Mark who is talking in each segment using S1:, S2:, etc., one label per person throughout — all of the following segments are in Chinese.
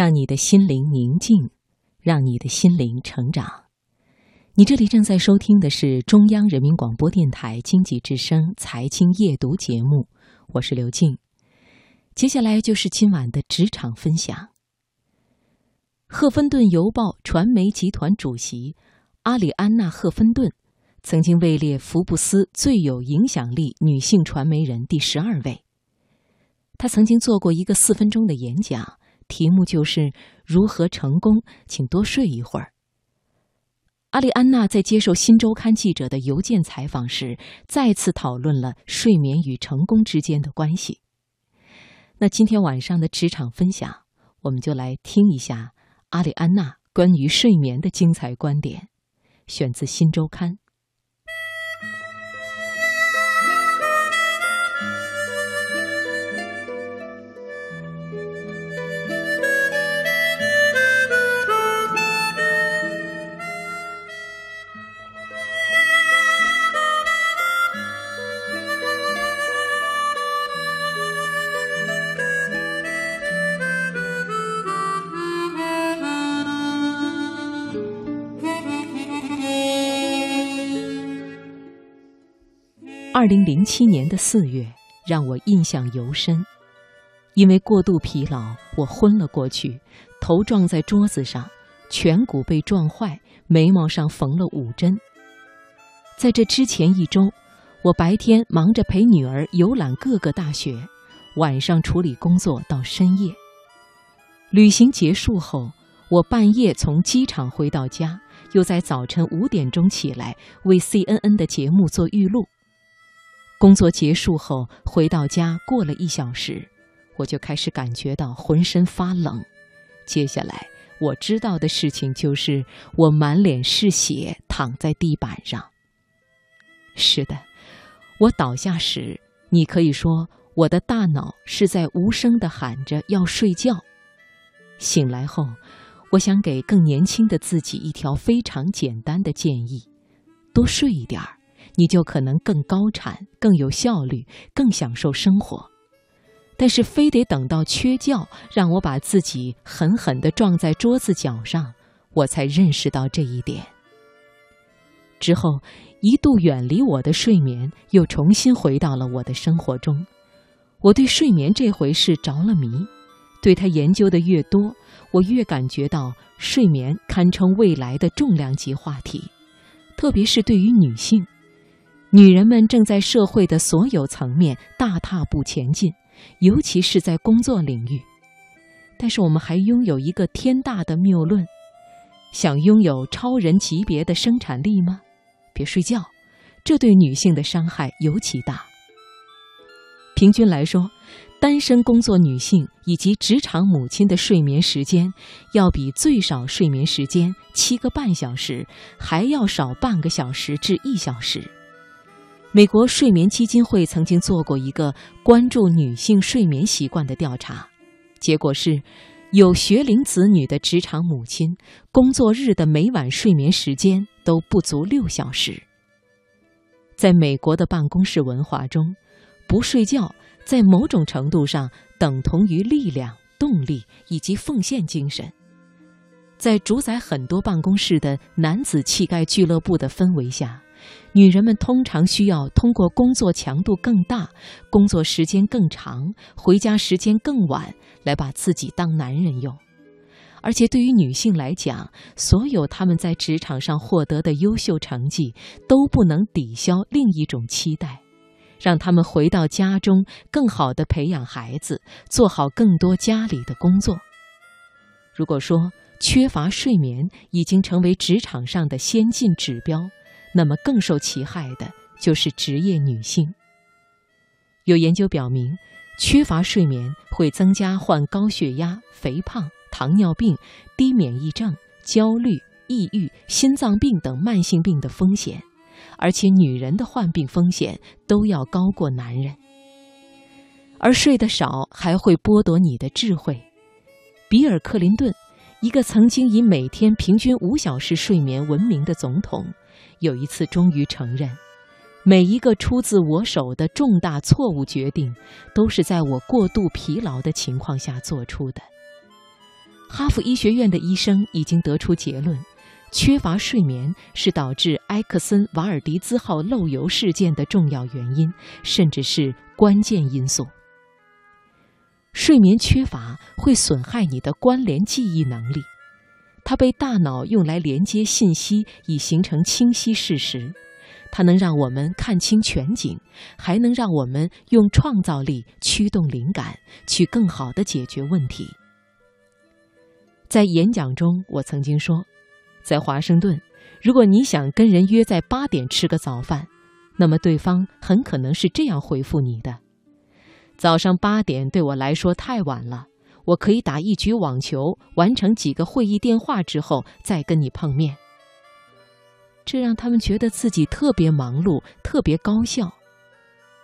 S1: 让你的心灵宁静，让你的心灵成长。你这里正在收听的是中央人民广播电台经济之声财经夜读节目，我是刘静。接下来就是今晚的职场分享。赫芬顿邮报传媒集团主席阿里安娜·赫芬顿曾经位列福布斯最有影响力女性传媒人第十二位。她曾经做过一个四分钟的演讲。题目就是如何成功，请多睡一会儿。阿丽安娜在接受《新周刊》记者的邮件采访时，再次讨论了睡眠与成功之间的关系。那今天晚上的职场分享，我们就来听一下阿丽安娜关于睡眠的精彩观点，选自《新周刊》。二零零七年的四月让我印象尤深，因为过度疲劳，我昏了过去，头撞在桌子上，颧骨被撞坏，眉毛上缝了五针。在这之前一周，我白天忙着陪女儿游览各个大学，晚上处理工作到深夜。旅行结束后，我半夜从机场回到家，又在早晨五点钟起来为 CNN 的节目做预录。工作结束后回到家，过了一小时，我就开始感觉到浑身发冷。接下来我知道的事情就是，我满脸是血，躺在地板上。是的，我倒下时，你可以说我的大脑是在无声地喊着要睡觉。醒来后，我想给更年轻的自己一条非常简单的建议：多睡一点儿。你就可能更高产、更有效率、更享受生活，但是非得等到缺觉，让我把自己狠狠地撞在桌子角上，我才认识到这一点。之后，一度远离我的睡眠又重新回到了我的生活中。我对睡眠这回事着了迷，对他研究的越多，我越感觉到睡眠堪称未来的重量级话题，特别是对于女性。女人们正在社会的所有层面大踏步前进，尤其是在工作领域。但是我们还拥有一个天大的谬论：想拥有超人级别的生产力吗？别睡觉，这对女性的伤害尤其大。平均来说，单身工作女性以及职场母亲的睡眠时间，要比最少睡眠时间七个半小时还要少半个小时至一小时。美国睡眠基金会曾经做过一个关注女性睡眠习惯的调查，结果是，有学龄子女的职场母亲，工作日的每晚睡眠时间都不足六小时。在美国的办公室文化中，不睡觉在某种程度上等同于力量、动力以及奉献精神。在主宰很多办公室的男子气概俱乐部的氛围下。女人们通常需要通过工作强度更大、工作时间更长、回家时间更晚来把自己当男人用，而且对于女性来讲，所有她们在职场上获得的优秀成绩都不能抵消另一种期待，让她们回到家中更好地培养孩子，做好更多家里的工作。如果说缺乏睡眠已经成为职场上的先进指标，那么更受其害的就是职业女性。有研究表明，缺乏睡眠会增加患高血压、肥胖、糖尿病、低免疫症、焦虑、抑郁、心脏病等慢性病的风险，而且女人的患病风险都要高过男人。而睡得少还会剥夺你的智慧。比尔·克林顿，一个曾经以每天平均五小时睡眠闻名的总统。有一次，终于承认，每一个出自我手的重大错误决定，都是在我过度疲劳的情况下做出的。哈佛医学院的医生已经得出结论：缺乏睡眠是导致埃克森瓦尔迪兹号漏油事件的重要原因，甚至是关键因素。睡眠缺乏会损害你的关联记忆能力，它被大脑用来连接信息，以形成清晰事实。它能让我们看清全景，还能让我们用创造力驱动灵感，去更好地解决问题。在演讲中，我曾经说，在华盛顿，如果你想跟人约在八点吃个早饭，那么对方很可能是这样回复你的：“早上八点对我来说太晚了，我可以打一局网球，完成几个会议电话之后再跟你碰面。”这让他们觉得自己特别忙碌，特别高效。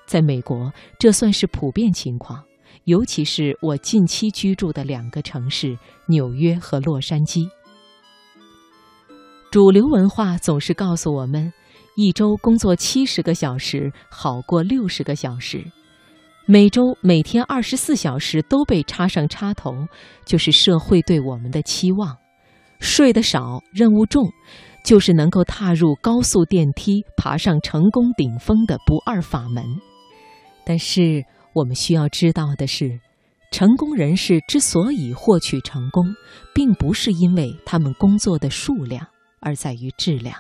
S1: 在美国，这算是普遍情况。尤其是我近期居住的两个城市纽约和洛杉矶，主流文化总是告诉我们，一周工作七十个小时好过六十个小时，每周每天二十四小时都被插上插头，就是社会对我们的期望。睡得少，任务重，就是能够踏入高速电梯，爬上成功顶峰的不二法门。但是。我们需要知道的是，成功人士之所以获取成功，并不是因为他们工作的数量，而在于质量。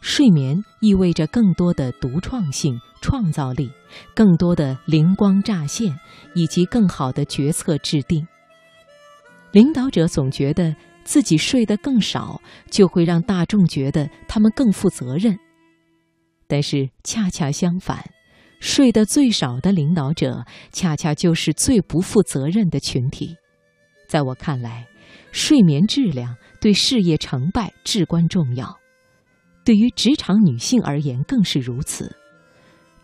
S1: 睡眠意味着更多的独创性、创造力，更多的灵光乍现，以及更好的决策制定。领导者总觉得自己睡得更少，就会让大众觉得他们更负责任，但是恰恰相反。睡得最少的领导者，恰恰就是最不负责任的群体。在我看来，睡眠质量对事业成败至关重要，对于职场女性而言更是如此。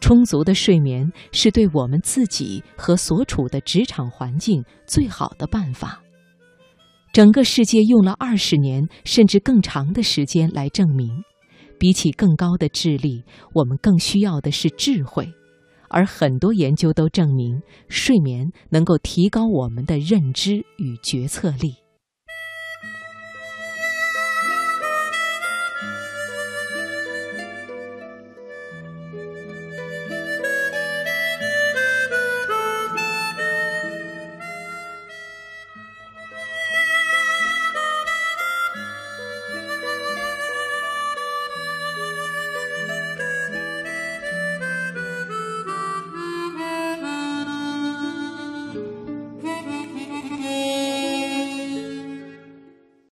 S1: 充足的睡眠是对我们自己和所处的职场环境最好的办法。整个世界用了二十年甚至更长的时间来证明，比起更高的智力，我们更需要的是智慧。而很多研究都证明，睡眠能够提高我们的认知与决策力。